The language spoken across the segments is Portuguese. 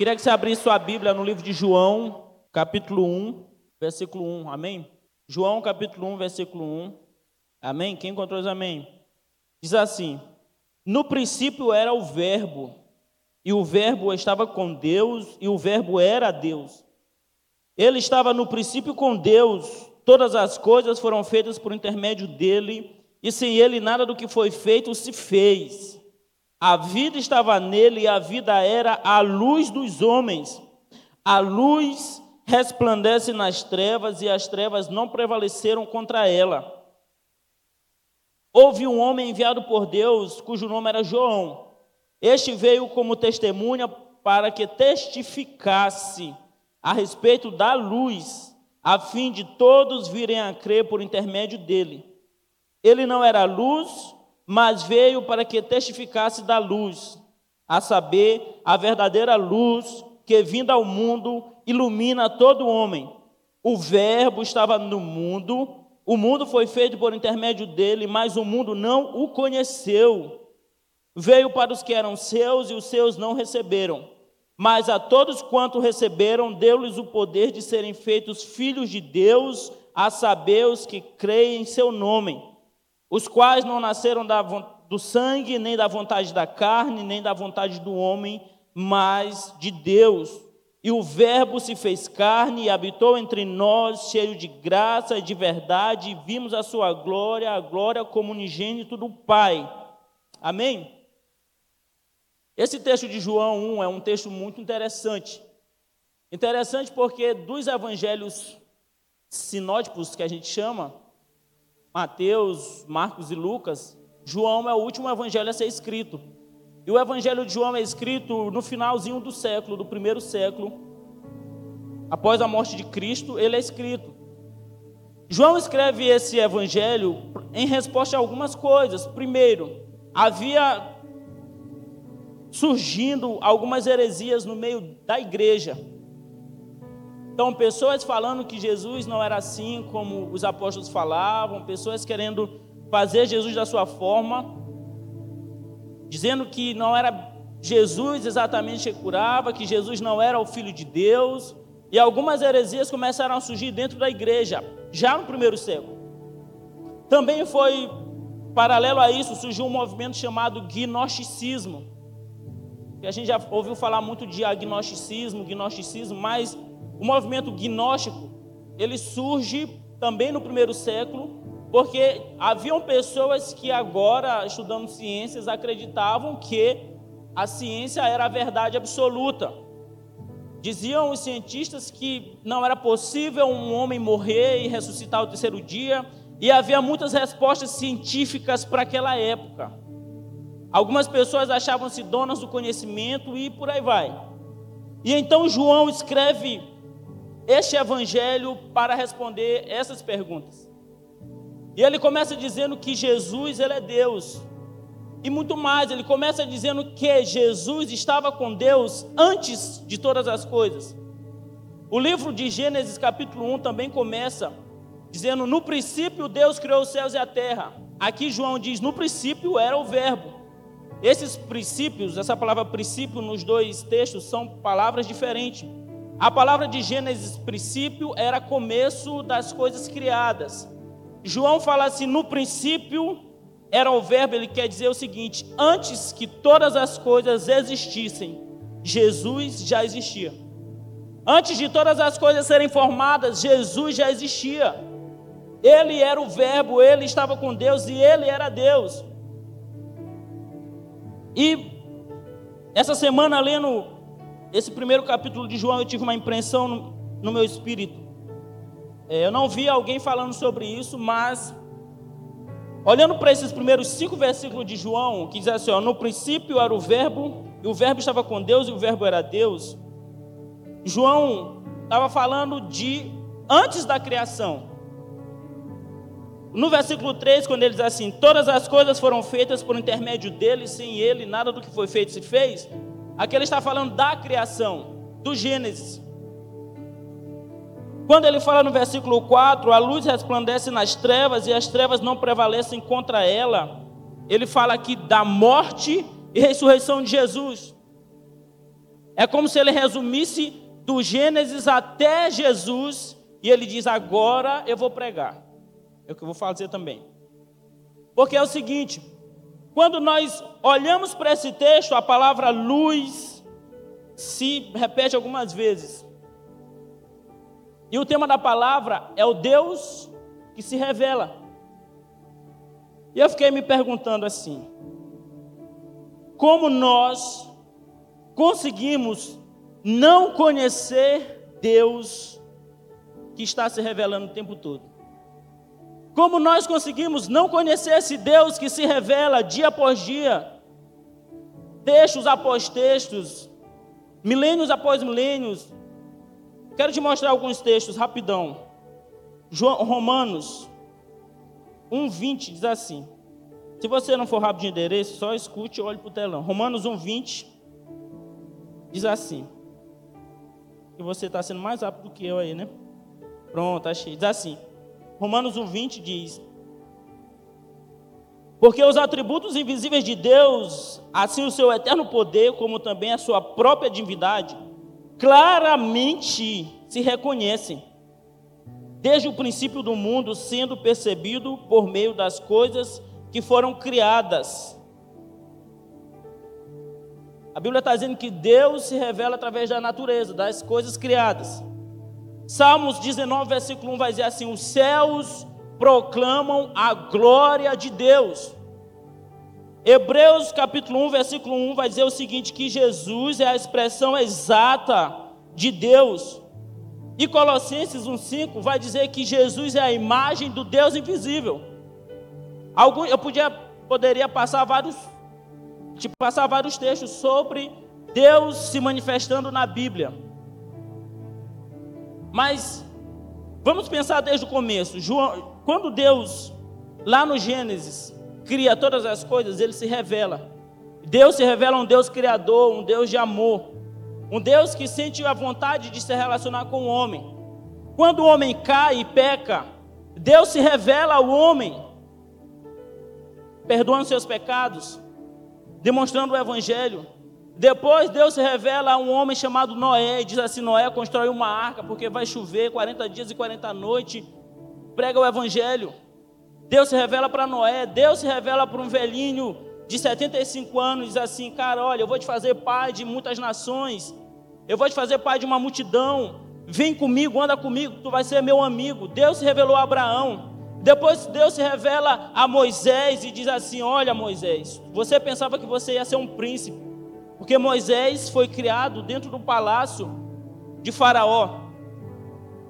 Queria que você abrisse sua Bíblia no livro de João, capítulo 1, versículo 1. Amém? João, capítulo 1, versículo 1. Amém? Quem encontrou amém? Diz assim: No princípio era o Verbo, e o Verbo estava com Deus, e o Verbo era Deus. Ele estava no princípio com Deus, todas as coisas foram feitas por intermédio dele, e sem ele nada do que foi feito se fez. A vida estava nele e a vida era a luz dos homens. A luz resplandece nas trevas e as trevas não prevaleceram contra ela. Houve um homem enviado por Deus, cujo nome era João. Este veio como testemunha para que testificasse a respeito da luz, a fim de todos virem a crer por intermédio dele. Ele não era luz, mas veio para que testificasse da luz, a saber, a verdadeira luz que, vinda ao mundo, ilumina todo homem. O Verbo estava no mundo, o mundo foi feito por intermédio dele, mas o mundo não o conheceu. Veio para os que eram seus e os seus não receberam. Mas a todos quanto receberam, deu-lhes o poder de serem feitos filhos de Deus, a saber, os que creem em seu nome os quais não nasceram da, do sangue, nem da vontade da carne, nem da vontade do homem, mas de Deus. E o Verbo se fez carne e habitou entre nós, cheio de graça e de verdade, e vimos a sua glória, a glória como unigênito do Pai. Amém? Esse texto de João 1 é um texto muito interessante. Interessante porque dos evangelhos sinóticos que a gente chama, Mateus, Marcos e Lucas, João é o último evangelho a ser escrito. E o evangelho de João é escrito no finalzinho do século, do primeiro século. Após a morte de Cristo, ele é escrito. João escreve esse evangelho em resposta a algumas coisas. Primeiro, havia surgindo algumas heresias no meio da igreja. Então, pessoas falando que Jesus não era assim como os apóstolos falavam, pessoas querendo fazer Jesus da sua forma, dizendo que não era Jesus exatamente que curava, que Jesus não era o Filho de Deus, e algumas heresias começaram a surgir dentro da igreja, já no primeiro século. Também foi paralelo a isso, surgiu um movimento chamado gnosticismo. Que a gente já ouviu falar muito de agnosticismo, gnosticismo, mas o movimento gnóstico, ele surge também no primeiro século, porque haviam pessoas que agora, estudando ciências, acreditavam que a ciência era a verdade absoluta. Diziam os cientistas que não era possível um homem morrer e ressuscitar ao terceiro dia, e havia muitas respostas científicas para aquela época. Algumas pessoas achavam-se donas do conhecimento e por aí vai. E então João escreve este evangelho para responder essas perguntas. E ele começa dizendo que Jesus ele é Deus. E muito mais, ele começa dizendo que Jesus estava com Deus antes de todas as coisas. O livro de Gênesis, capítulo 1, também começa dizendo: No princípio Deus criou os céus e a terra. Aqui João diz: No princípio era o Verbo. Esses princípios, essa palavra princípio nos dois textos são palavras diferentes. A palavra de Gênesis, princípio, era começo das coisas criadas. João fala assim: no princípio era o verbo, ele quer dizer o seguinte: antes que todas as coisas existissem, Jesus já existia. Antes de todas as coisas serem formadas, Jesus já existia. Ele era o Verbo, ele estava com Deus e ele era Deus. E essa semana, lendo esse primeiro capítulo de João eu tive uma impressão no, no meu espírito. É, eu não vi alguém falando sobre isso, mas olhando para esses primeiros cinco versículos de João, que diz assim: ó, no princípio era o Verbo, e o Verbo estava com Deus, e o Verbo era Deus. João estava falando de antes da criação. No versículo 3, quando ele diz assim: Todas as coisas foram feitas por intermédio dele, sem ele, nada do que foi feito se fez. Aqui ele está falando da criação, do Gênesis. Quando ele fala no versículo 4, a luz resplandece nas trevas e as trevas não prevalecem contra ela, ele fala aqui da morte e ressurreição de Jesus. É como se ele resumisse do Gênesis até Jesus e ele diz: Agora eu vou pregar. É o que eu vou fazer também. Porque é o seguinte: quando nós olhamos para esse texto, a palavra luz se repete algumas vezes. E o tema da palavra é o Deus que se revela. E eu fiquei me perguntando assim: como nós conseguimos não conhecer Deus que está se revelando o tempo todo? Como nós conseguimos não conhecer esse Deus que se revela dia após dia, textos após textos, milênios após milênios? Quero te mostrar alguns textos rapidão. Romanos 1:20 diz assim: Se você não for rápido de endereço, só escute e olhe para o telão. Romanos 1:20 diz assim: E você está sendo mais rápido do que eu aí, né? Pronto, achei. Diz assim: Romanos 1,20 diz: Porque os atributos invisíveis de Deus, assim o seu eterno poder, como também a sua própria divindade, claramente se reconhecem, desde o princípio do mundo, sendo percebido por meio das coisas que foram criadas. A Bíblia está dizendo que Deus se revela através da natureza, das coisas criadas. Salmos 19, versículo 1 vai dizer assim: Os céus proclamam a glória de Deus. Hebreus capítulo 1, versículo 1 vai dizer o seguinte: que Jesus é a expressão exata de Deus. E Colossenses 1,5 vai dizer que Jesus é a imagem do Deus invisível. Algum, eu podia, poderia passar vários, tipo, passar vários textos sobre Deus se manifestando na Bíblia. Mas vamos pensar desde o começo. João, quando Deus, lá no Gênesis, cria todas as coisas, ele se revela. Deus se revela um Deus criador, um Deus de amor, um Deus que sente a vontade de se relacionar com o homem. Quando o homem cai e peca, Deus se revela ao homem, perdoando seus pecados, demonstrando o evangelho. Depois Deus se revela a um homem chamado Noé e diz assim: Noé constrói uma arca porque vai chover 40 dias e 40 noites. Prega o evangelho. Deus se revela para Noé, Deus se revela para um velhinho de 75 anos, diz assim: Cara, olha, eu vou te fazer pai de muitas nações, eu vou te fazer pai de uma multidão. Vem comigo, anda comigo, tu vai ser meu amigo. Deus se revelou a Abraão. Depois Deus se revela a Moisés e diz assim: Olha, Moisés, você pensava que você ia ser um príncipe. Porque Moisés foi criado dentro do palácio de Faraó.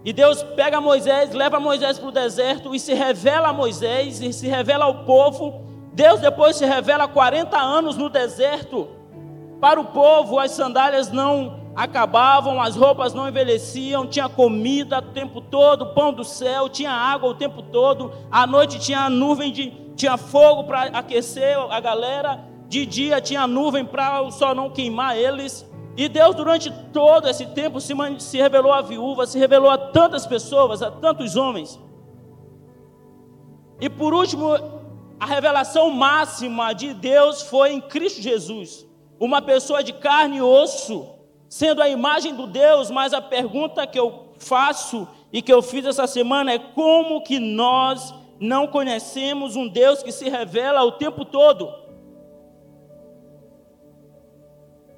E Deus pega Moisés, leva Moisés para o deserto e se revela a Moisés e se revela ao povo. Deus depois se revela 40 anos no deserto para o povo. As sandálias não acabavam, as roupas não envelheciam, tinha comida o tempo todo, pão do céu, tinha água o tempo todo. À noite tinha nuvem de, tinha fogo para aquecer a galera de dia tinha nuvem para o sol não queimar eles. E Deus, durante todo esse tempo, se, se revelou à viúva, se revelou a tantas pessoas, a tantos homens. E por último, a revelação máxima de Deus foi em Cristo Jesus, uma pessoa de carne e osso, sendo a imagem do Deus, mas a pergunta que eu faço e que eu fiz essa semana é como que nós não conhecemos um Deus que se revela o tempo todo?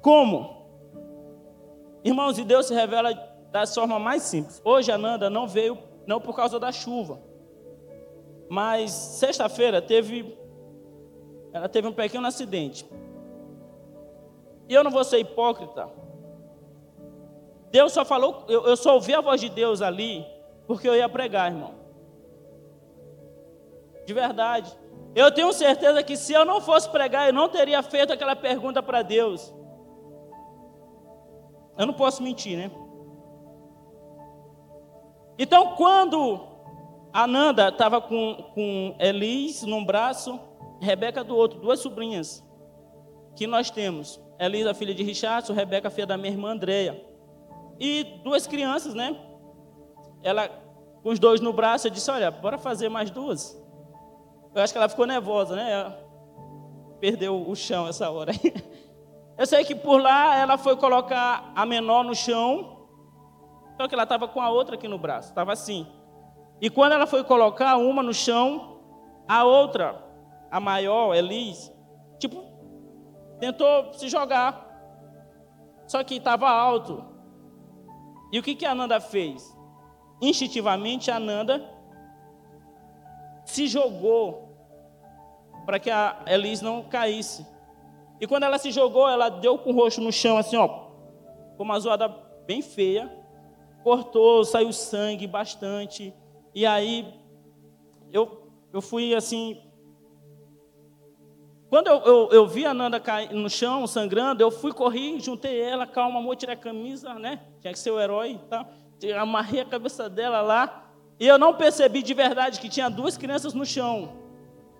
Como? Irmãos, e Deus se revela da forma mais simples. Hoje a Nanda não veio, não por causa da chuva. Mas sexta-feira teve. Ela teve um pequeno acidente. E eu não vou ser hipócrita. Deus só falou, eu, eu só ouvi a voz de Deus ali, porque eu ia pregar, irmão. De verdade. Eu tenho certeza que se eu não fosse pregar, eu não teria feito aquela pergunta para Deus. Eu não posso mentir, né? Então, quando Ananda estava com, com Elis num braço, Rebeca do outro, duas sobrinhas que nós temos. Elis, a filha de Richardson, Rebeca, filha da minha irmã Andreia. E duas crianças, né? Ela, com os dois no braço, eu disse: Olha, bora fazer mais duas. Eu acho que ela ficou nervosa, né? Ela perdeu o chão essa hora. Eu sei que por lá ela foi colocar a menor no chão, só que ela estava com a outra aqui no braço, estava assim. E quando ela foi colocar uma no chão, a outra, a maior, Elis, tipo, tentou se jogar. Só que estava alto. E o que, que a Nanda fez? Instintivamente, a Nanda se jogou para que a Elis não caísse. E quando ela se jogou, ela deu com o rosto no chão, assim, ó, com uma zoada bem feia, cortou, saiu sangue bastante. E aí eu, eu fui assim. Quando eu, eu, eu vi a Nanda cair no chão, sangrando, eu fui, corri, juntei ela, calma, amor, tirei a camisa, né? Tinha que ser o herói, tá? Amarrei a cabeça dela lá. E eu não percebi de verdade que tinha duas crianças no chão.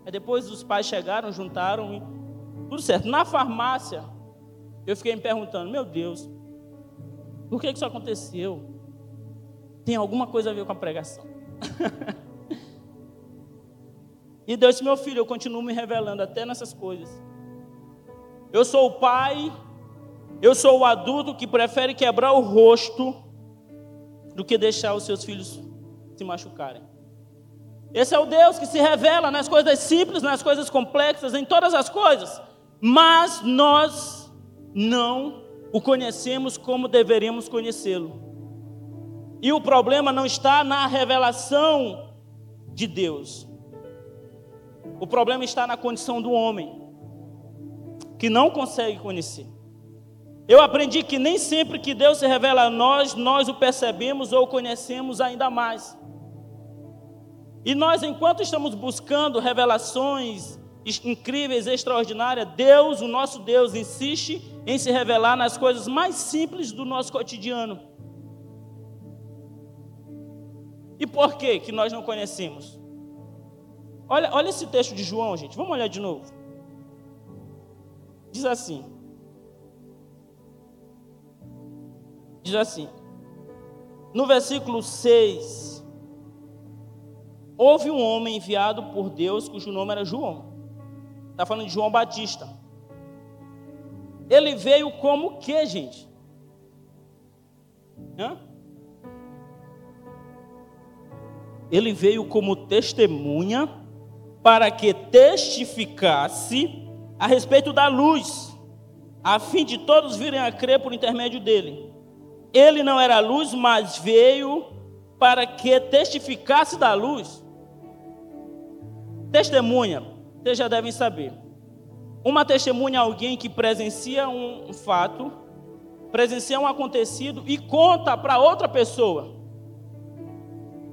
Aí depois os pais chegaram, juntaram e tudo certo. Na farmácia, eu fiquei me perguntando: meu Deus, por que isso aconteceu? Tem alguma coisa a ver com a pregação. e Deus disse: meu filho, eu continuo me revelando até nessas coisas. Eu sou o pai, eu sou o adulto que prefere quebrar o rosto do que deixar os seus filhos se machucarem. Esse é o Deus que se revela nas coisas simples, nas coisas complexas, em todas as coisas. Mas nós não o conhecemos como deveríamos conhecê-lo. E o problema não está na revelação de Deus. O problema está na condição do homem, que não consegue conhecer. Eu aprendi que nem sempre que Deus se revela a nós, nós o percebemos ou o conhecemos ainda mais. E nós, enquanto estamos buscando revelações incríveis, extraordinárias, Deus, o nosso Deus, insiste em se revelar nas coisas mais simples do nosso cotidiano. E por que que nós não conhecemos? Olha, olha esse texto de João, gente. Vamos olhar de novo. Diz assim. Diz assim. No versículo 6 Houve um homem enviado por Deus cujo nome era João. Está falando de João Batista. Ele veio como que, gente? Hã? Ele veio como testemunha para que testificasse a respeito da luz, a fim de todos virem a crer por intermédio dele. Ele não era luz, mas veio para que testificasse da luz. Testemunha, vocês já devem saber. Uma testemunha é alguém que presencia um fato, presencia um acontecido e conta para outra pessoa.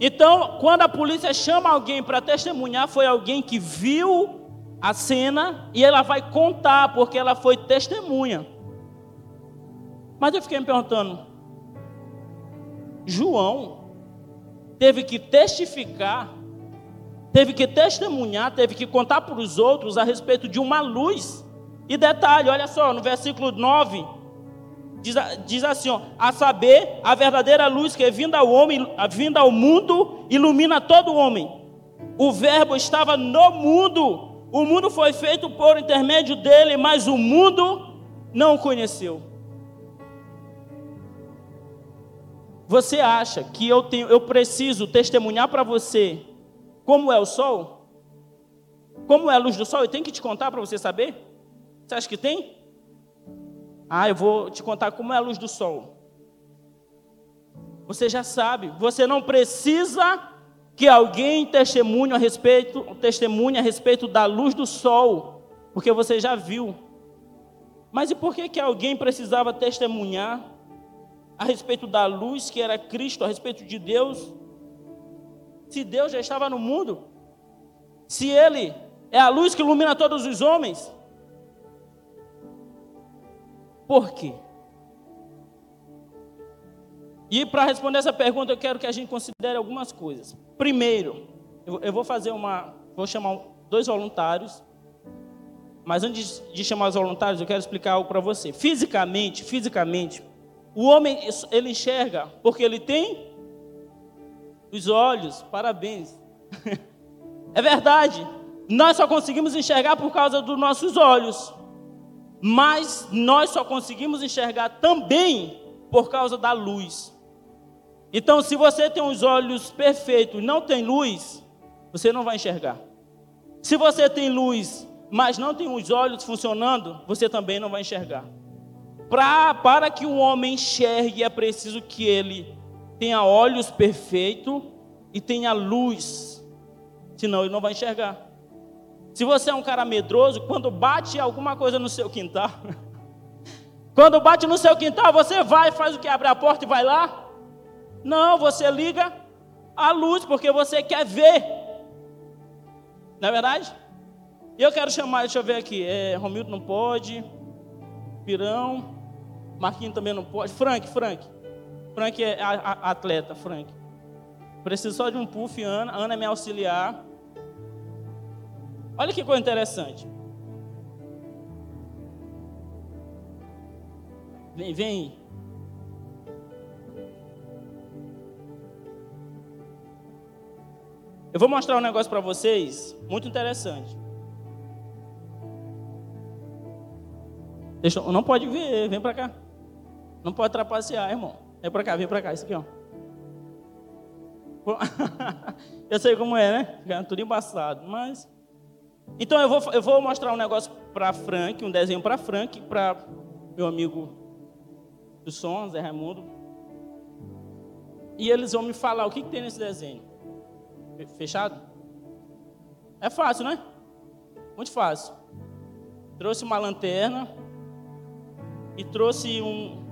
Então, quando a polícia chama alguém para testemunhar, foi alguém que viu a cena e ela vai contar, porque ela foi testemunha. Mas eu fiquei me perguntando: João teve que testificar teve que testemunhar, teve que contar para os outros a respeito de uma luz. E detalhe, olha só, no versículo 9, diz, diz assim: ó, a saber, a verdadeira luz que é vinda ao homem, vinda ao mundo, ilumina todo homem. O verbo estava no mundo, o mundo foi feito por intermédio dele, mas o mundo não o conheceu. Você acha que eu tenho, eu preciso testemunhar para você como é o sol? Como é a luz do sol? Eu tenho que te contar para você saber? Você acha que tem? Ah, eu vou te contar como é a luz do sol. Você já sabe. Você não precisa que alguém testemunhe a respeito, testemunhe a respeito da luz do sol, porque você já viu. Mas e por que que alguém precisava testemunhar a respeito da luz que era Cristo, a respeito de Deus? Se Deus já estava no mundo, se Ele é a luz que ilumina todos os homens, por quê? E para responder essa pergunta, eu quero que a gente considere algumas coisas. Primeiro, eu vou fazer uma. Vou chamar dois voluntários. Mas antes de chamar os voluntários, eu quero explicar algo para você. Fisicamente, fisicamente, o homem ele enxerga porque ele tem os olhos, parabéns. é verdade. Nós só conseguimos enxergar por causa dos nossos olhos. mas nós só conseguimos enxergar também por causa da luz. Então, se você tem os olhos perfeitos e não tem luz, você não vai enxergar. Se você tem luz, mas não tem os olhos funcionando, você também não vai enxergar. Pra, para que o homem enxergue, é preciso que ele tenha olhos perfeitos e tenha luz, senão ele não vai enxergar. Se você é um cara medroso, quando bate alguma coisa no seu quintal, quando bate no seu quintal, você vai, faz o que? Abre a porta e vai lá? Não, você liga a luz, porque você quer ver. Não é verdade? Eu quero chamar, deixa eu ver aqui, é, Romildo não pode, Pirão, Marquinhos também não pode, Frank, Frank. Frank é atleta, Frank. Preciso só de um puff, Ana, Ana é minha auxiliar. Olha que coisa interessante. Vem, vem. Eu vou mostrar um negócio para vocês muito interessante. Deixa, não pode ver, vem para cá. Não pode trapacear, irmão. Vem para cá, vem para cá, isso aqui, ó. Eu sei como é, né? Fica tudo embaçado, mas então eu vou, eu vou mostrar um negócio para Frank, um desenho para Frank, para meu amigo do som, Zé Raimundo. E eles vão me falar o que, que tem nesse desenho. Fechado? É fácil, né? Muito fácil. Trouxe uma lanterna e trouxe um.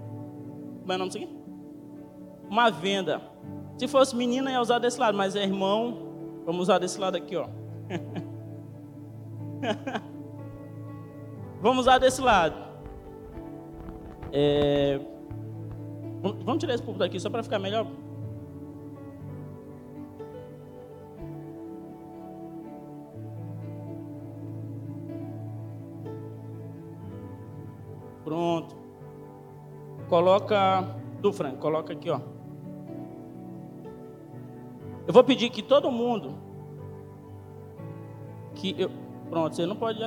Como é o nome disso aqui? Uma venda. Se fosse menina, ia usar desse lado, mas é irmão, vamos usar desse lado aqui, ó. Vamos lá desse lado. É... Vamos tirar esse púlpito daqui só para ficar melhor. Pronto. Coloca do Frank, coloca aqui, ó. Eu vou pedir que todo mundo que eu Pronto, você não pode.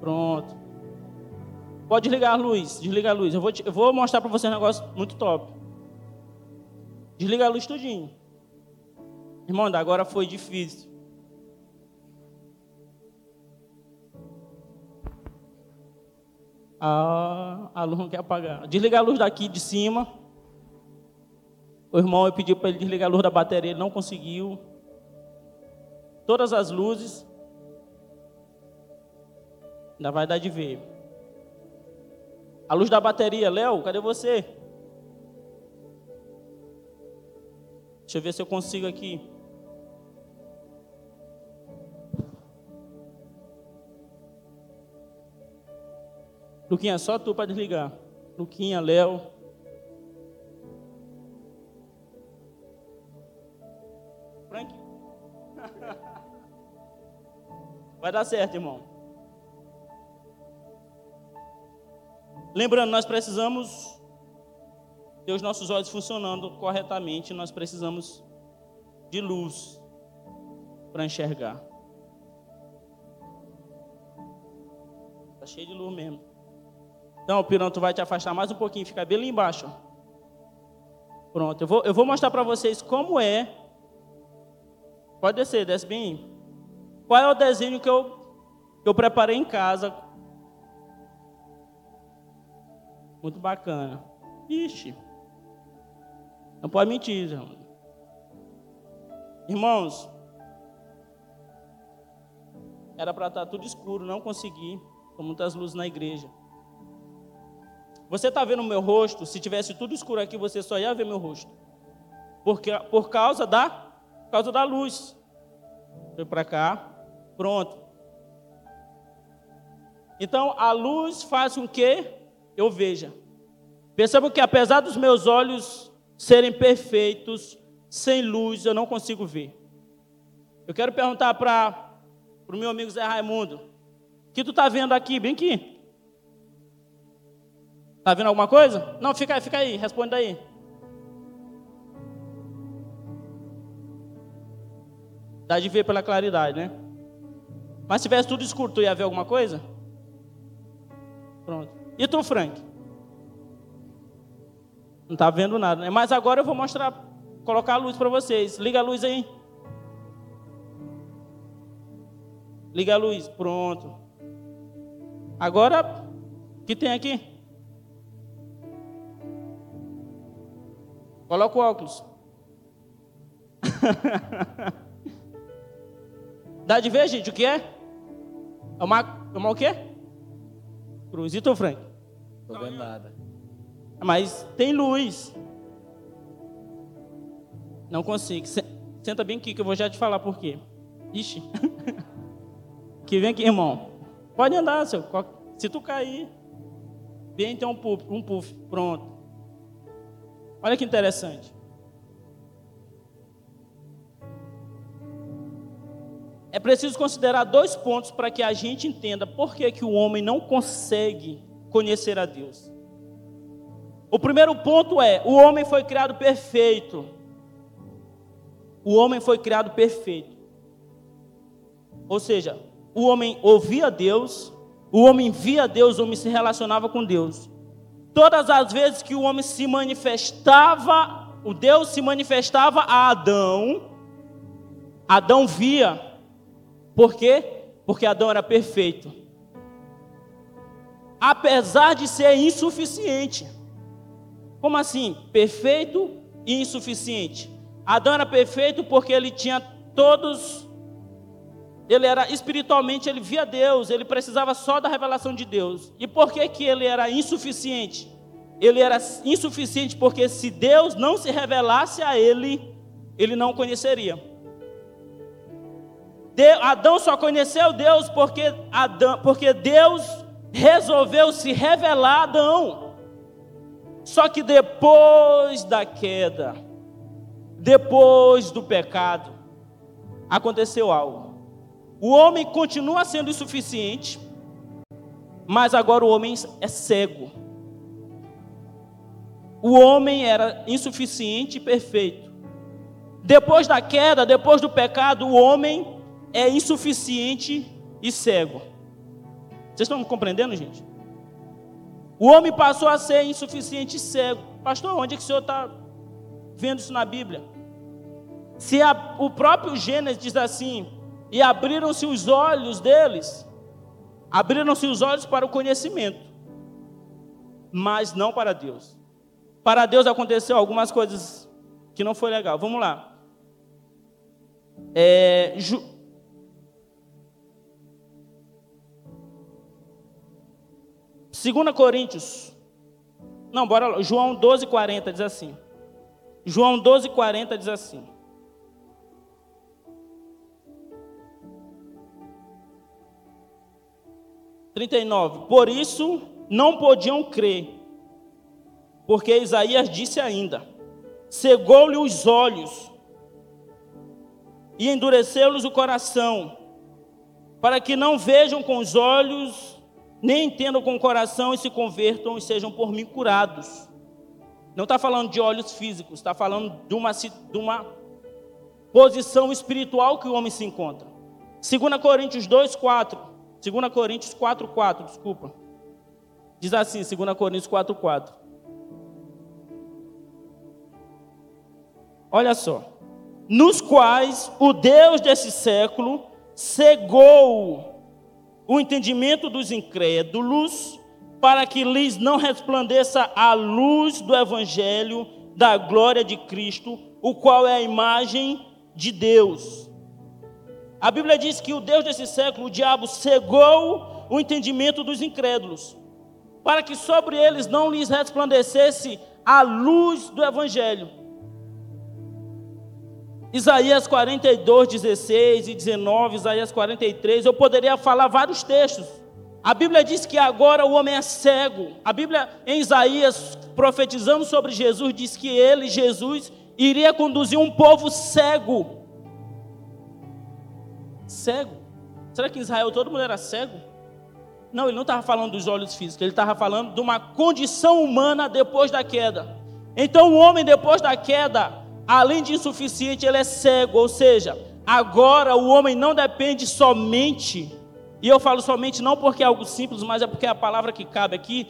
Pronto. Pode desligar a luz, desliga a luz. Eu vou, te, eu vou mostrar para você um negócio muito top. Desliga a luz tudinho. Irmão, agora foi difícil. Ah, a luz não quer apagar. Desliga a luz daqui de cima. O irmão eu pedi para ele desligar a luz da bateria, ele não conseguiu. Todas as luzes. Ainda vai dar de ver. A luz da bateria, Léo, cadê você? Deixa eu ver se eu consigo aqui. Luquinha, só tu para desligar. Luquinha, Léo. Vai dar certo, irmão. Lembrando, nós precisamos ter os nossos olhos funcionando corretamente, nós precisamos de luz para enxergar. Está cheio de luz mesmo. Então, Pirão, tu vai te afastar mais um pouquinho, fica bem ali embaixo. Pronto, eu vou, eu vou mostrar para vocês como é. Pode descer, desce bem. Qual é o desenho que eu, eu preparei em casa Muito bacana. Ixi. Não pode mentir, irmão. Irmãos, era para estar tudo escuro, não consegui, com muitas luzes na igreja. Você está vendo o meu rosto? Se tivesse tudo escuro aqui, você só ia ver meu rosto. Porque, por causa da, por causa da luz. Foi para cá, pronto. Então, a luz faz com que eu veja. Perceba que apesar dos meus olhos serem perfeitos, sem luz eu não consigo ver. Eu quero perguntar para o meu amigo Zé Raimundo: o que tu está vendo aqui? Bem aqui. Está vendo alguma coisa? Não, fica aí, fica aí, responde aí. Dá de ver pela claridade, né? Mas se tivesse tudo escuro, tu ia ver alguma coisa? Pronto. E tu, Frank? Não está vendo nada, né? Mas agora eu vou mostrar, colocar a luz para vocês. Liga a luz aí. Liga a luz. Pronto. Agora, o que tem aqui? Coloca o óculos. Dá de ver, gente, o que é? É uma, é uma o quê? Cruzito ou Frank? Não tô vendo nada. Mas tem luz. Não consigo. Senta bem aqui que eu vou já te falar por quê. Ixi. que vem aqui, irmão. Pode andar, seu. Se tu cair, vem tem um puff, um puff. Pronto. Olha que interessante. É preciso considerar dois pontos para que a gente entenda por que, que o homem não consegue conhecer a Deus. O primeiro ponto é: o homem foi criado perfeito. O homem foi criado perfeito. Ou seja, o homem ouvia Deus, o homem via Deus, o homem se relacionava com Deus. Todas as vezes que o homem se manifestava, o Deus se manifestava a Adão, Adão via. Por quê? Porque Adão era perfeito. Apesar de ser insuficiente. Como assim? Perfeito e insuficiente. Adão era perfeito porque ele tinha todos. Ele era espiritualmente, ele via Deus, ele precisava só da revelação de Deus. E por que, que ele era insuficiente? Ele era insuficiente porque se Deus não se revelasse a ele, ele não o conheceria. Adão só conheceu Deus porque, Adão, porque Deus resolveu se revelar a Adão. Só que depois da queda, depois do pecado, aconteceu algo. O homem continua sendo insuficiente, mas agora o homem é cego. O homem era insuficiente e perfeito. Depois da queda, depois do pecado, o homem é insuficiente e cego. Vocês estão compreendendo, gente? O homem passou a ser insuficiente e cego. Pastor, onde é que o senhor está vendo isso na Bíblia? Se a, o próprio Gênesis diz assim, e abriram-se os olhos deles, abriram-se os olhos para o conhecimento, mas não para Deus. Para Deus aconteceu algumas coisas que não foi legal. Vamos lá. É, 2 Coríntios. Não, bora lá. João 12, 40 diz assim. João 12, 40 diz assim. Trinta. Por isso não podiam crer, porque Isaías disse ainda: cegou-lhe os olhos e endureceu-lhes o coração, para que não vejam com os olhos nem entendam com o coração e se convertam e sejam por mim curados. Não está falando de olhos físicos, está falando de uma, de uma posição espiritual que o homem se encontra. 2 Coríntios 2, 4. 2 Coríntios 4, 4, desculpa. Diz assim, 2 Coríntios 4, 4. Olha só. Nos quais o Deus desse século cegou o entendimento dos incrédulos, para que lhes não resplandeça a luz do evangelho da glória de Cristo, o qual é a imagem de Deus. A Bíblia diz que o Deus desse século, o diabo, cegou o entendimento dos incrédulos, para que sobre eles não lhes resplandecesse a luz do evangelho. Isaías 42, 16 e 19, Isaías 43, eu poderia falar vários textos. A Bíblia diz que agora o homem é cego. A Bíblia, em Isaías, profetizando sobre Jesus, diz que ele, Jesus, iria conduzir um povo cego. Cego? Será que em Israel todo mundo era cego? Não, ele não estava falando dos olhos físicos, ele estava falando de uma condição humana depois da queda. Então, o homem, depois da queda, além de insuficiente, ele é cego, ou seja, agora o homem não depende somente e eu falo somente não porque é algo simples, mas é porque é a palavra que cabe aqui,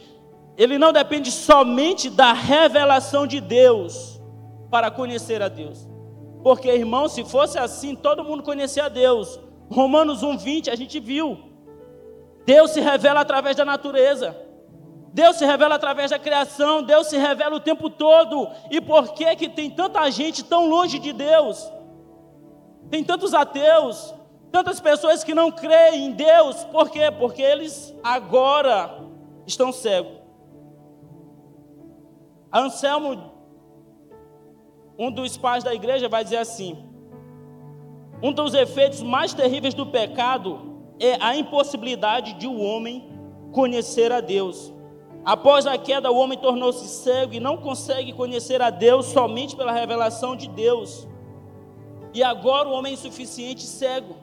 ele não depende somente da revelação de Deus para conhecer a Deus. Porque, irmão, se fosse assim, todo mundo conhecia a Deus. Romanos 1:20 a gente viu. Deus se revela através da natureza. Deus se revela através da criação, Deus se revela o tempo todo. E por que que tem tanta gente tão longe de Deus? Tem tantos ateus, tantas pessoas que não creem em Deus. Por quê? Porque eles agora estão cegos. Anselmo, um dos pais da igreja, vai dizer assim: um dos efeitos mais terríveis do pecado é a impossibilidade de o um homem conhecer a Deus. Após a queda, o homem tornou-se cego e não consegue conhecer a Deus somente pela revelação de Deus. E agora o homem é insuficiente cego.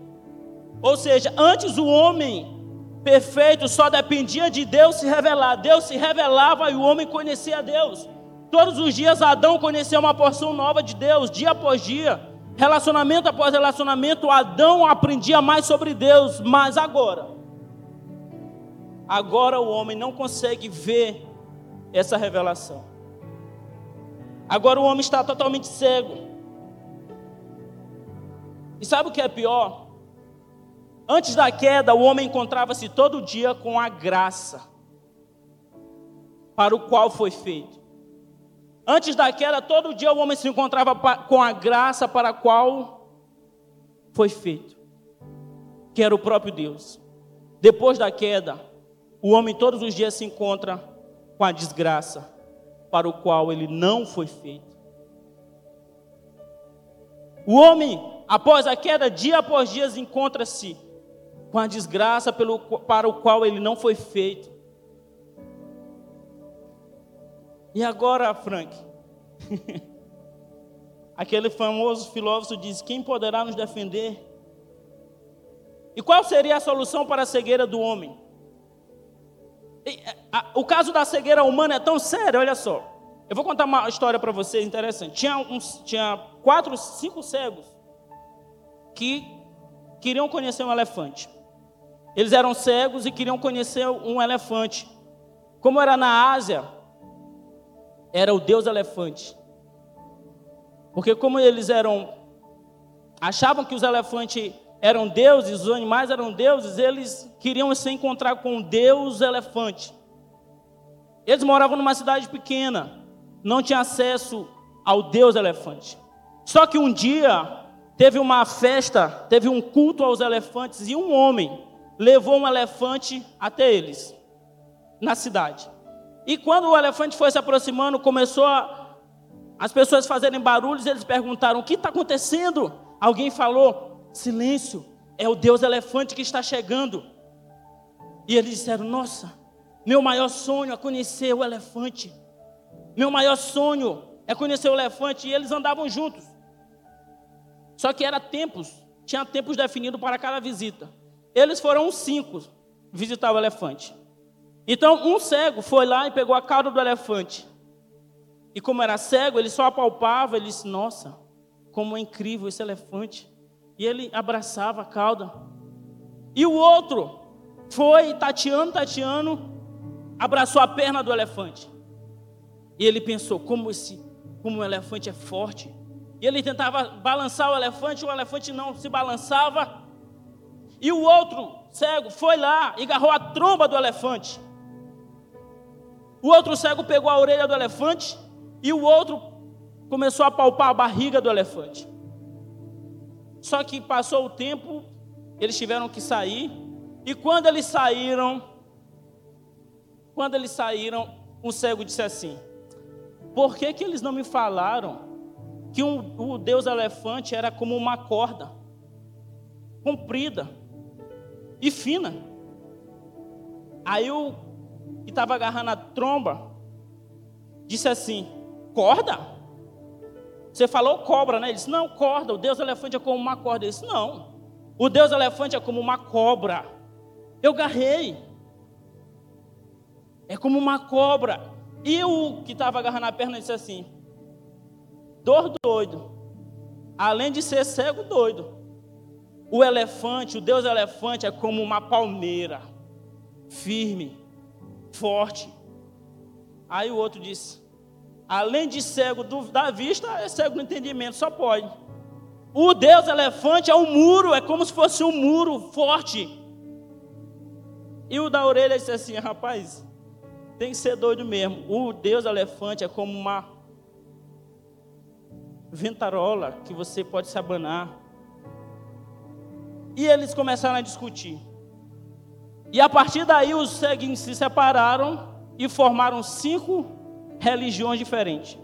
Ou seja, antes o homem perfeito só dependia de Deus se revelar. Deus se revelava e o homem conhecia a Deus. Todos os dias Adão conhecia uma porção nova de Deus, dia após dia. Relacionamento após relacionamento, Adão aprendia mais sobre Deus, mas agora Agora o homem não consegue ver essa revelação. Agora o homem está totalmente cego. E sabe o que é pior? Antes da queda, o homem encontrava-se todo dia com a graça para o qual foi feito. Antes da queda, todo dia o homem se encontrava com a graça para a qual foi feito, que era o próprio Deus. Depois da queda, o homem todos os dias se encontra com a desgraça para o qual ele não foi feito. O homem, após a queda, dia após dia, encontra-se com a desgraça pelo, para o qual ele não foi feito. E agora, Frank, aquele famoso filósofo diz: Quem poderá nos defender? E qual seria a solução para a cegueira do homem? O caso da cegueira humana é tão sério, olha só. Eu vou contar uma história para vocês interessante. Tinha, uns, tinha quatro, cinco cegos que queriam conhecer um elefante. Eles eram cegos e queriam conhecer um elefante. Como era na Ásia, era o deus elefante. Porque como eles eram achavam que os elefantes eram deuses, os animais eram deuses, eles queriam se encontrar com Deus elefante. Eles moravam numa cidade pequena, não tinham acesso ao Deus elefante. Só que um dia teve uma festa, teve um culto aos elefantes e um homem levou um elefante até eles, na cidade. E quando o elefante foi se aproximando, começou a, as pessoas fazerem barulhos, eles perguntaram: O que está acontecendo? Alguém falou: Silêncio, é o Deus elefante que está chegando. E eles disseram: Nossa, meu maior sonho é conhecer o elefante. Meu maior sonho é conhecer o elefante. E eles andavam juntos. Só que era tempos, tinha tempos definidos para cada visita. Eles foram cinco visitar o elefante. Então, um cego foi lá e pegou a cauda do elefante. E como era cego, ele só apalpava, ele disse: Nossa, como é incrível esse elefante. E ele abraçava a cauda. E o outro foi tateando, tateando, abraçou a perna do elefante. E ele pensou: como esse, como o elefante é forte. E ele tentava balançar o elefante, o elefante não se balançava. E o outro cego foi lá e agarrou a tromba do elefante. O outro cego pegou a orelha do elefante e o outro começou a palpar a barriga do elefante. Só que passou o tempo, eles tiveram que sair. E quando eles saíram, quando eles saíram, o cego disse assim: Por que, que eles não me falaram que um, o Deus elefante era como uma corda, comprida e fina? Aí o que estava agarrando a tromba disse assim: Corda? Você falou cobra, né? Ele disse, não, corda. O Deus elefante é como uma corda. Ele disse, não. O Deus elefante é como uma cobra. Eu garrei. É como uma cobra. E o que estava agarrando a perna disse assim: Dor doido. Além de ser cego, doido. o elefante, o Deus elefante é como uma palmeira, firme, forte. Aí o outro disse: além de cego do, da vista, é cego do entendimento, só pode. O Deus elefante é um muro, é como se fosse um muro forte. E o da orelha disse assim: rapaz, tem que ser doido mesmo. O Deus elefante é como uma ventarola que você pode se abanar. E eles começaram a discutir. E a partir daí os seguintes se separaram e formaram cinco religiões diferentes: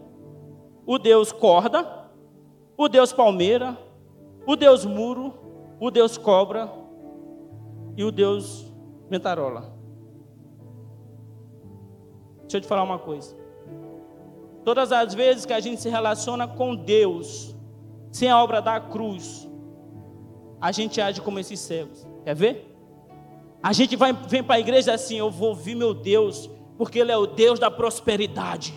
o Deus corda, o Deus palmeira, o Deus muro, o Deus cobra e o Deus ventarola. Deixa eu te falar uma coisa. Todas as vezes que a gente se relaciona com Deus, sem a obra da cruz, a gente age como esses cegos. Quer ver? A gente vai, vem para a igreja assim: eu vou ouvir meu Deus, porque Ele é o Deus da prosperidade.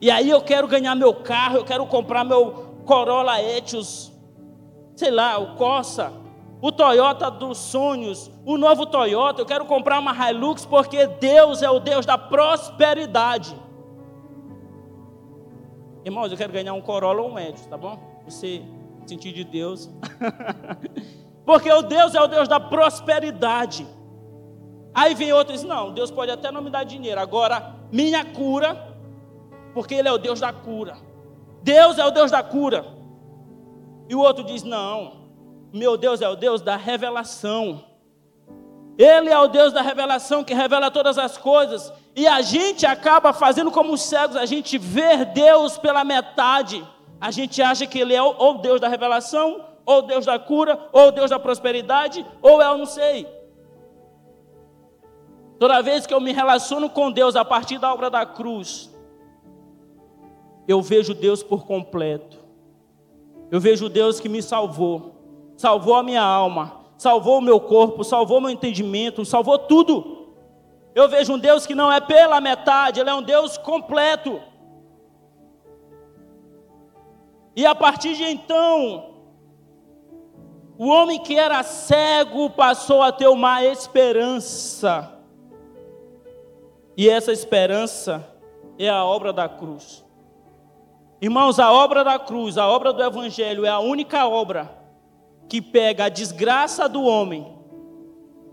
E aí eu quero ganhar meu carro, eu quero comprar meu Corolla Etios, sei lá, o Corsa, o Toyota dos sonhos, o novo Toyota, eu quero comprar uma Hilux porque Deus é o Deus da prosperidade. Irmãos, eu quero ganhar um Corolla ou um Etios, tá bom? Você sentir de Deus. porque o Deus é o Deus da prosperidade. Aí vem outros, não, Deus pode até não me dar dinheiro, agora minha cura, porque Ele é o Deus da cura. Deus é o Deus da cura. E o outro diz, não, meu Deus é o Deus da revelação. Ele é o Deus da revelação que revela todas as coisas. E a gente acaba fazendo como os cegos, a gente vê Deus pela metade. A gente acha que Ele é ou Deus da revelação, ou Deus da cura, ou Deus da prosperidade, ou é eu não sei. Toda vez que eu me relaciono com Deus a partir da obra da cruz, eu vejo Deus por completo. Eu vejo Deus que me salvou, salvou a minha alma, salvou o meu corpo, salvou meu entendimento, salvou tudo. Eu vejo um Deus que não é pela metade, Ele é um Deus completo. E a partir de então, o homem que era cego passou a ter uma esperança. E essa esperança é a obra da cruz. Irmãos, a obra da cruz, a obra do Evangelho é a única obra que pega a desgraça do homem,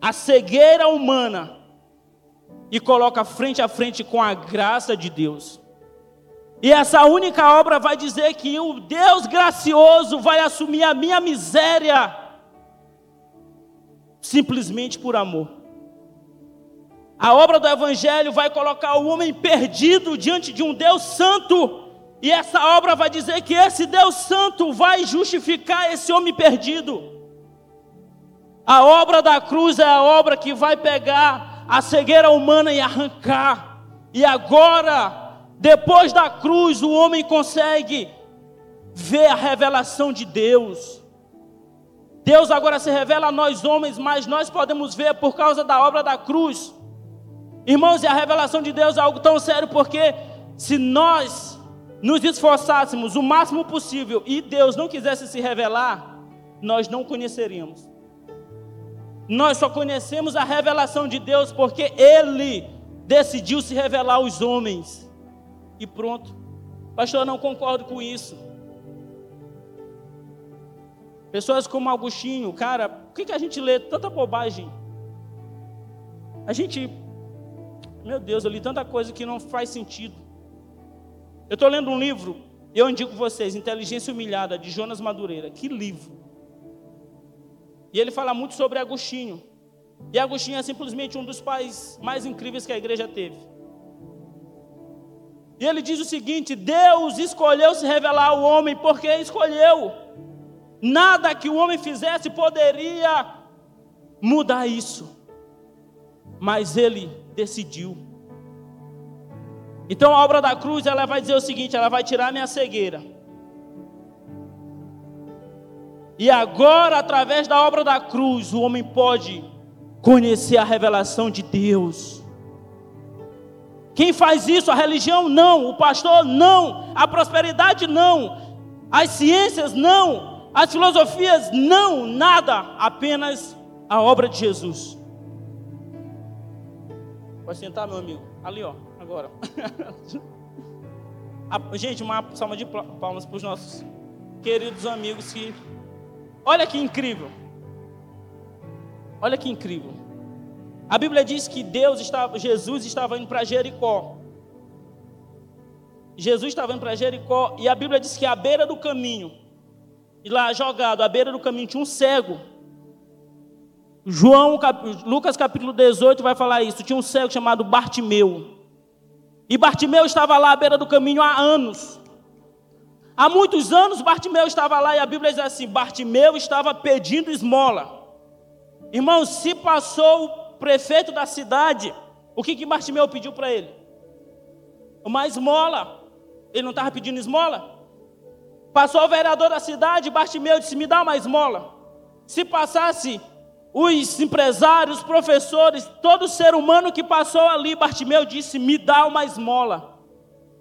a cegueira humana, e coloca frente a frente com a graça de Deus. E essa única obra vai dizer que o Deus gracioso vai assumir a minha miséria, simplesmente por amor. A obra do Evangelho vai colocar o homem perdido diante de um Deus santo. E essa obra vai dizer que esse Deus santo vai justificar esse homem perdido. A obra da cruz é a obra que vai pegar a cegueira humana e arrancar. E agora, depois da cruz, o homem consegue ver a revelação de Deus. Deus agora se revela a nós homens, mas nós podemos ver por causa da obra da cruz. Irmãos, e a revelação de Deus é algo tão sério porque se nós nos esforçássemos o máximo possível e Deus não quisesse se revelar, nós não conheceríamos. Nós só conhecemos a revelação de Deus porque Ele decidiu se revelar aos homens. E pronto. Pastor, eu não concordo com isso. Pessoas como Agostinho, cara, por que, que a gente lê tanta bobagem? A gente meu Deus, eu li tanta coisa que não faz sentido. Eu estou lendo um livro, eu indico vocês, Inteligência Humilhada, de Jonas Madureira. Que livro! E ele fala muito sobre Agostinho. E Agostinho é simplesmente um dos pais mais incríveis que a igreja teve. E ele diz o seguinte: Deus escolheu se revelar ao homem porque escolheu. Nada que o homem fizesse poderia mudar isso. Mas ele decidiu. Então a obra da cruz, ela vai dizer o seguinte: ela vai tirar minha cegueira. E agora, através da obra da cruz, o homem pode conhecer a revelação de Deus. Quem faz isso? A religião? Não. O pastor? Não. A prosperidade? Não. As ciências? Não. As filosofias não, nada, apenas a obra de Jesus. Pode sentar, meu amigo. Ali, ó, agora. Gente, uma salva de palmas para os nossos queridos amigos que. Olha que incrível. Olha que incrível. A Bíblia diz que Deus estava, Jesus estava indo para Jericó. Jesus estava indo para Jericó e a Bíblia diz que à beira do caminho, e lá jogado, à beira do caminho tinha um cego. João, Lucas capítulo 18 vai falar isso. Tinha um cego chamado Bartimeu. E Bartimeu estava lá à beira do caminho há anos. Há muitos anos Bartimeu estava lá e a Bíblia diz assim: Bartimeu estava pedindo esmola. Irmão, se passou o prefeito da cidade, o que que Bartimeu pediu para ele? Uma esmola. Ele não estava pedindo esmola? Passou o vereador da cidade, Bartimeu disse: Me dá uma esmola. Se passasse os empresários, os professores, todo ser humano que passou ali, Bartimeu disse: Me dá uma esmola.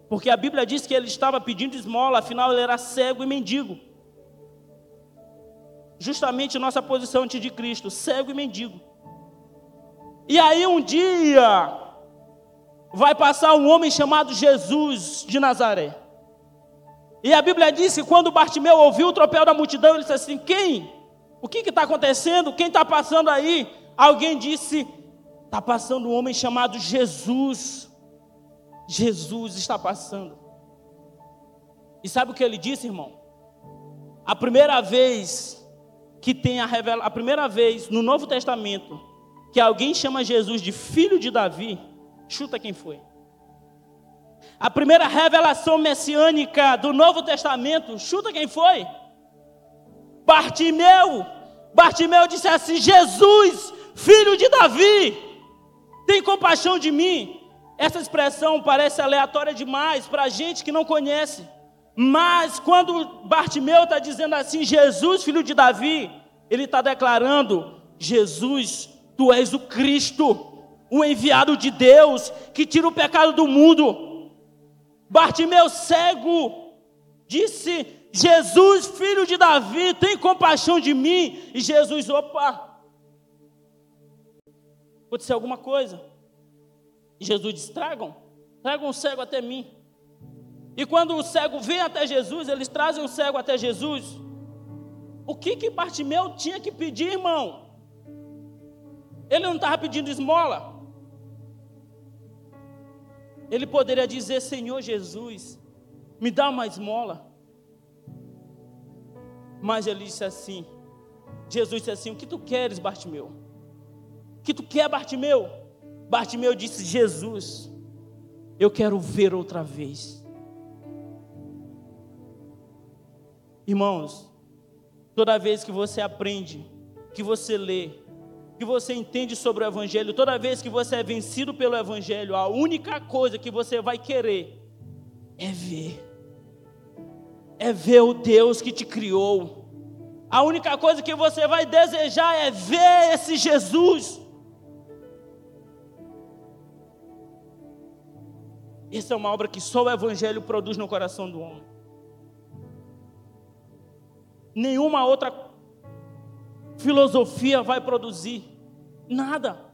Porque a Bíblia diz que ele estava pedindo esmola, afinal ele era cego e mendigo. Justamente nossa posição antes de Cristo, cego e mendigo. E aí um dia vai passar um homem chamado Jesus de Nazaré. E a Bíblia diz que quando Bartimeu ouviu o tropel da multidão, ele disse assim: Quem? O que está acontecendo? Quem está passando aí? Alguém disse: Está passando um homem chamado Jesus. Jesus está passando. E sabe o que ele disse, irmão? A primeira vez que tem a revelação, a primeira vez no Novo Testamento que alguém chama Jesus de filho de Davi, chuta quem foi. A primeira revelação messiânica do Novo Testamento, chuta quem foi? Bartimeu. Bartimeu disse assim: Jesus, filho de Davi, tem compaixão de mim. Essa expressão parece aleatória demais para a gente que não conhece. Mas quando Bartimeu está dizendo assim, Jesus, filho de Davi, ele está declarando: Jesus, tu és o Cristo, o enviado de Deus, que tira o pecado do mundo. Bartimeu cego disse: Jesus, filho de Davi, tem compaixão de mim. E Jesus, opa, aconteceu alguma coisa. E Jesus diz: tragam, tragam o cego até mim. E quando o cego vem até Jesus, eles trazem o cego até Jesus. O que que Bartimeu tinha que pedir, irmão? Ele não estava pedindo esmola. Ele poderia dizer: Senhor Jesus, me dá uma esmola. Mas ele disse assim: Jesus disse assim: O que tu queres, Bartimeu? O que tu quer, Bartimeu? Bartimeu disse: Jesus, eu quero ver outra vez. Irmãos, toda vez que você aprende, que você lê, que você entende sobre o Evangelho, toda vez que você é vencido pelo Evangelho, a única coisa que você vai querer é ver é ver o Deus que te criou. A única coisa que você vai desejar é ver esse Jesus. Essa é uma obra que só o Evangelho produz no coração do homem. Nenhuma outra filosofia vai produzir. Nada.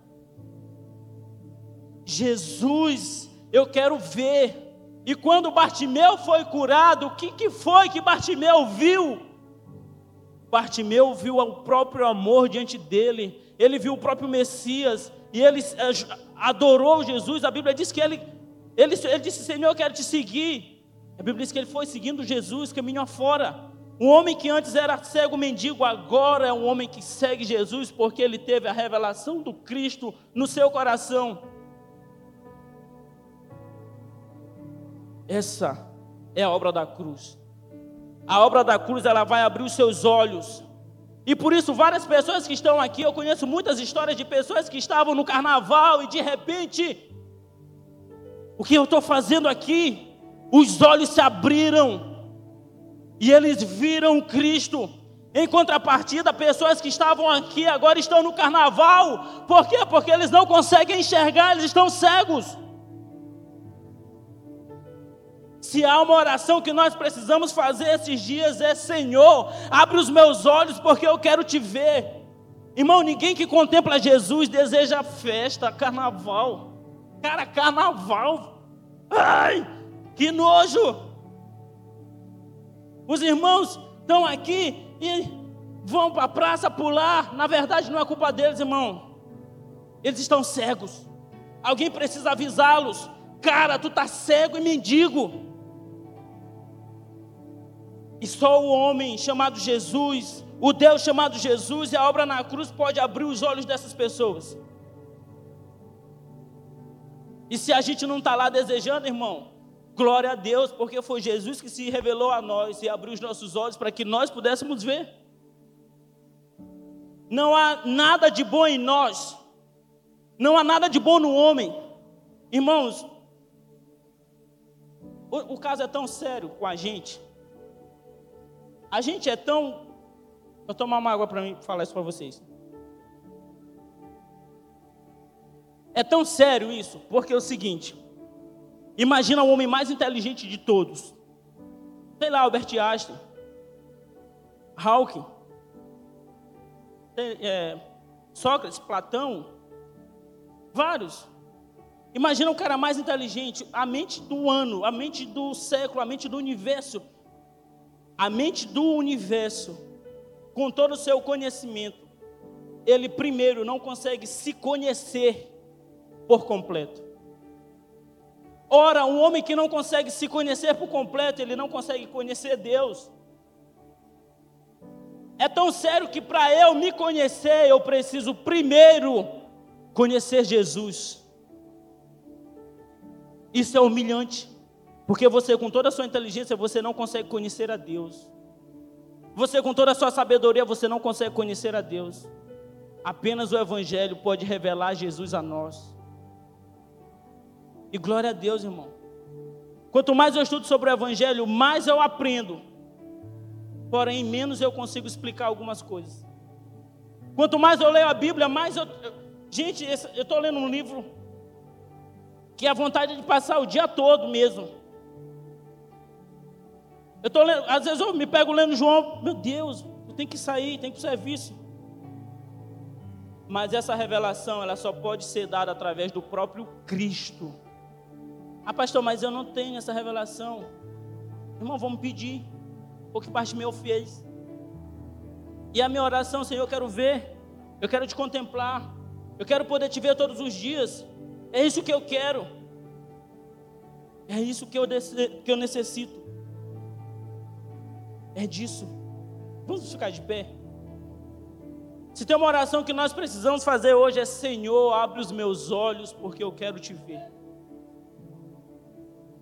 Jesus, eu quero ver. E quando Bartimeu foi curado, o que, que foi que Bartimeu viu? Bartimeu viu o próprio amor diante dele, ele viu o próprio Messias, e ele eh, adorou Jesus. A Bíblia diz que ele, ele, ele disse: Senhor, eu quero te seguir. A Bíblia diz que ele foi seguindo Jesus, caminho afora. Um homem que antes era cego mendigo, agora é um homem que segue Jesus, porque ele teve a revelação do Cristo no seu coração. Essa é a obra da cruz. A obra da cruz ela vai abrir os seus olhos. E por isso várias pessoas que estão aqui, eu conheço muitas histórias de pessoas que estavam no carnaval e de repente o que eu estou fazendo aqui? Os olhos se abriram e eles viram Cristo. Em contrapartida, pessoas que estavam aqui agora estão no carnaval. Por quê? Porque eles não conseguem enxergar, eles estão cegos. Se há uma oração que nós precisamos fazer esses dias é: Senhor, abre os meus olhos porque eu quero te ver. Irmão, ninguém que contempla Jesus deseja festa, carnaval. Cara, carnaval. Ai, que nojo. Os irmãos estão aqui e vão para a praça pular. Na verdade, não é culpa deles, irmão. Eles estão cegos. Alguém precisa avisá-los. Cara, tu tá cego e mendigo. E só o homem chamado Jesus, o Deus chamado Jesus e a obra na cruz pode abrir os olhos dessas pessoas. E se a gente não está lá desejando, irmão, glória a Deus, porque foi Jesus que se revelou a nós e abriu os nossos olhos para que nós pudéssemos ver. Não há nada de bom em nós, não há nada de bom no homem. Irmãos, o, o caso é tão sério com a gente a gente é tão. Vou tomar uma água para mim falar isso para vocês. É tão sério isso, porque é o seguinte: imagina o homem mais inteligente de todos. Sei lá, Albert Einstein, Hawking, é, Sócrates, Platão, vários. Imagina o cara mais inteligente, a mente do ano, a mente do século, a mente do universo a mente do universo, com todo o seu conhecimento, ele primeiro não consegue se conhecer por completo. Ora, um homem que não consegue se conhecer por completo, ele não consegue conhecer Deus. É tão sério que para eu me conhecer, eu preciso primeiro conhecer Jesus. Isso é humilhante. Porque você, com toda a sua inteligência, você não consegue conhecer a Deus. Você, com toda a sua sabedoria, você não consegue conhecer a Deus. Apenas o Evangelho pode revelar Jesus a nós. E glória a Deus, irmão. Quanto mais eu estudo sobre o Evangelho, mais eu aprendo. Porém, menos eu consigo explicar algumas coisas. Quanto mais eu leio a Bíblia, mais eu. Gente, eu estou lendo um livro que a vontade de passar o dia todo mesmo. Eu tô lendo, às vezes eu me pego lendo João, meu Deus, eu tenho que sair, tenho que ir para o serviço. Mas essa revelação, ela só pode ser dada através do próprio Cristo. Ah, pastor, mas eu não tenho essa revelação. Irmão, vamos pedir, porque parte meu fez. E a minha oração, Senhor, eu quero ver, eu quero te contemplar, eu quero poder te ver todos os dias. É isso que eu quero. É isso que eu, que eu necessito. É disso. Vamos ficar de pé. Se tem uma oração que nós precisamos fazer hoje é: Senhor, abre os meus olhos, porque eu quero te ver.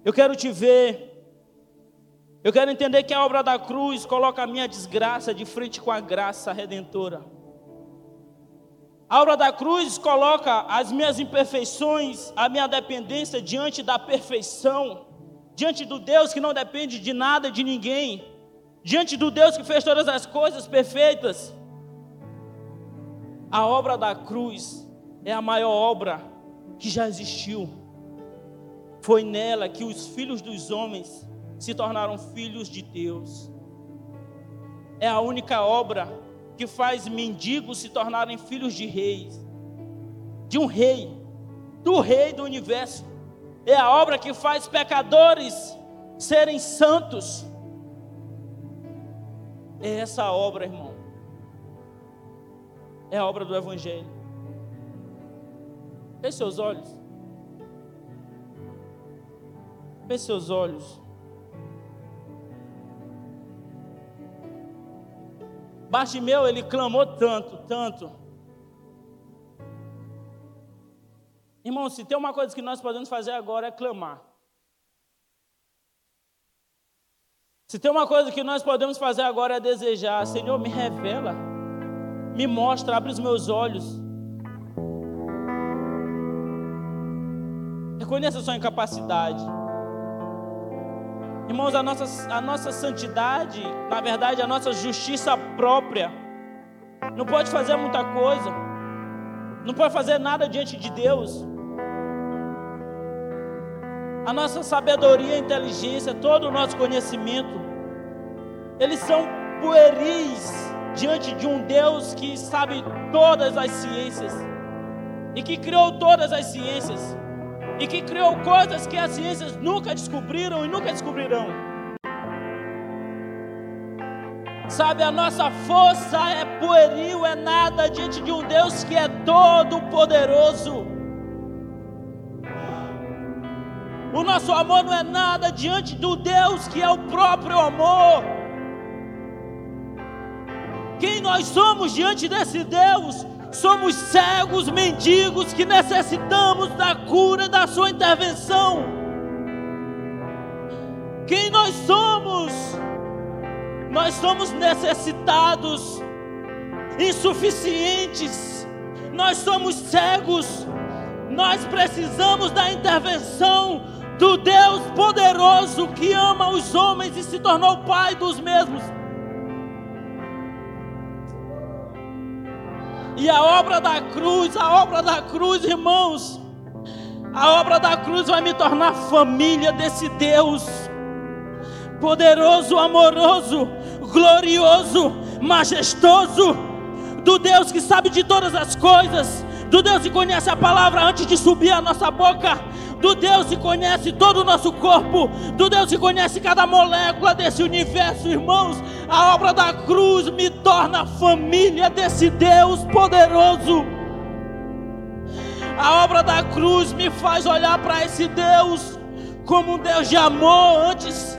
Eu quero te ver. Eu quero entender que a obra da cruz coloca a minha desgraça de frente com a graça redentora. A obra da cruz coloca as minhas imperfeições, a minha dependência diante da perfeição, diante do Deus que não depende de nada, de ninguém diante do Deus que fez todas as coisas perfeitas. A obra da cruz é a maior obra que já existiu. Foi nela que os filhos dos homens se tornaram filhos de Deus. É a única obra que faz mendigos se tornarem filhos de reis, de um rei, do rei do universo. É a obra que faz pecadores serem santos. É essa obra, irmão. É a obra do Evangelho. Feche seus olhos. Feche seus olhos. Bartimeu, ele clamou tanto, tanto. Irmão, se tem uma coisa que nós podemos fazer agora é clamar. Se tem uma coisa que nós podemos fazer agora é desejar, Senhor, me revela, me mostra, abre os meus olhos. Reconheça a sua incapacidade. Irmãos, a nossa, a nossa santidade, na verdade, a nossa justiça própria, não pode fazer muita coisa, não pode fazer nada diante de Deus. A nossa sabedoria, inteligência, todo o nosso conhecimento, eles são pueris diante de um Deus que sabe todas as ciências e que criou todas as ciências e que criou coisas que as ciências nunca descobriram e nunca descobrirão. Sabe, a nossa força é pueril, é nada diante de um Deus que é todo poderoso. O nosso amor não é nada diante do Deus que é o próprio amor. Quem nós somos diante desse Deus? Somos cegos, mendigos que necessitamos da cura, da Sua intervenção. Quem nós somos? Nós somos necessitados, insuficientes, nós somos cegos, nós precisamos da intervenção do Deus poderoso que ama os homens e se tornou Pai dos mesmos. E a obra da cruz, a obra da cruz, irmãos, a obra da cruz vai me tornar família desse Deus poderoso, amoroso, glorioso, majestoso, do Deus que sabe de todas as coisas, do Deus que conhece a palavra antes de subir a nossa boca, do Deus que conhece todo o nosso corpo, do Deus que conhece cada molécula desse universo, irmãos. A obra da cruz me torna família desse Deus poderoso. A obra da cruz me faz olhar para esse Deus como um Deus de amor antes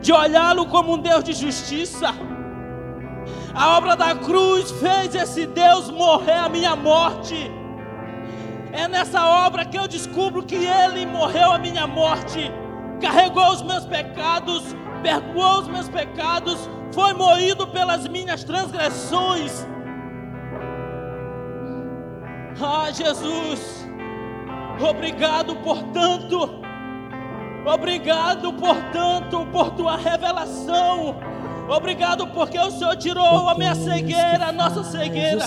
de olhá-lo como um Deus de justiça. A obra da cruz fez esse Deus morrer a minha morte. É nessa obra que eu descubro que Ele morreu a minha morte, carregou os meus pecados, perdoou os meus pecados, foi moído pelas minhas transgressões. Ah, Jesus, obrigado por tanto, obrigado por tanto, por tua revelação, obrigado porque o Senhor tirou a minha cegueira, a nossa cegueira.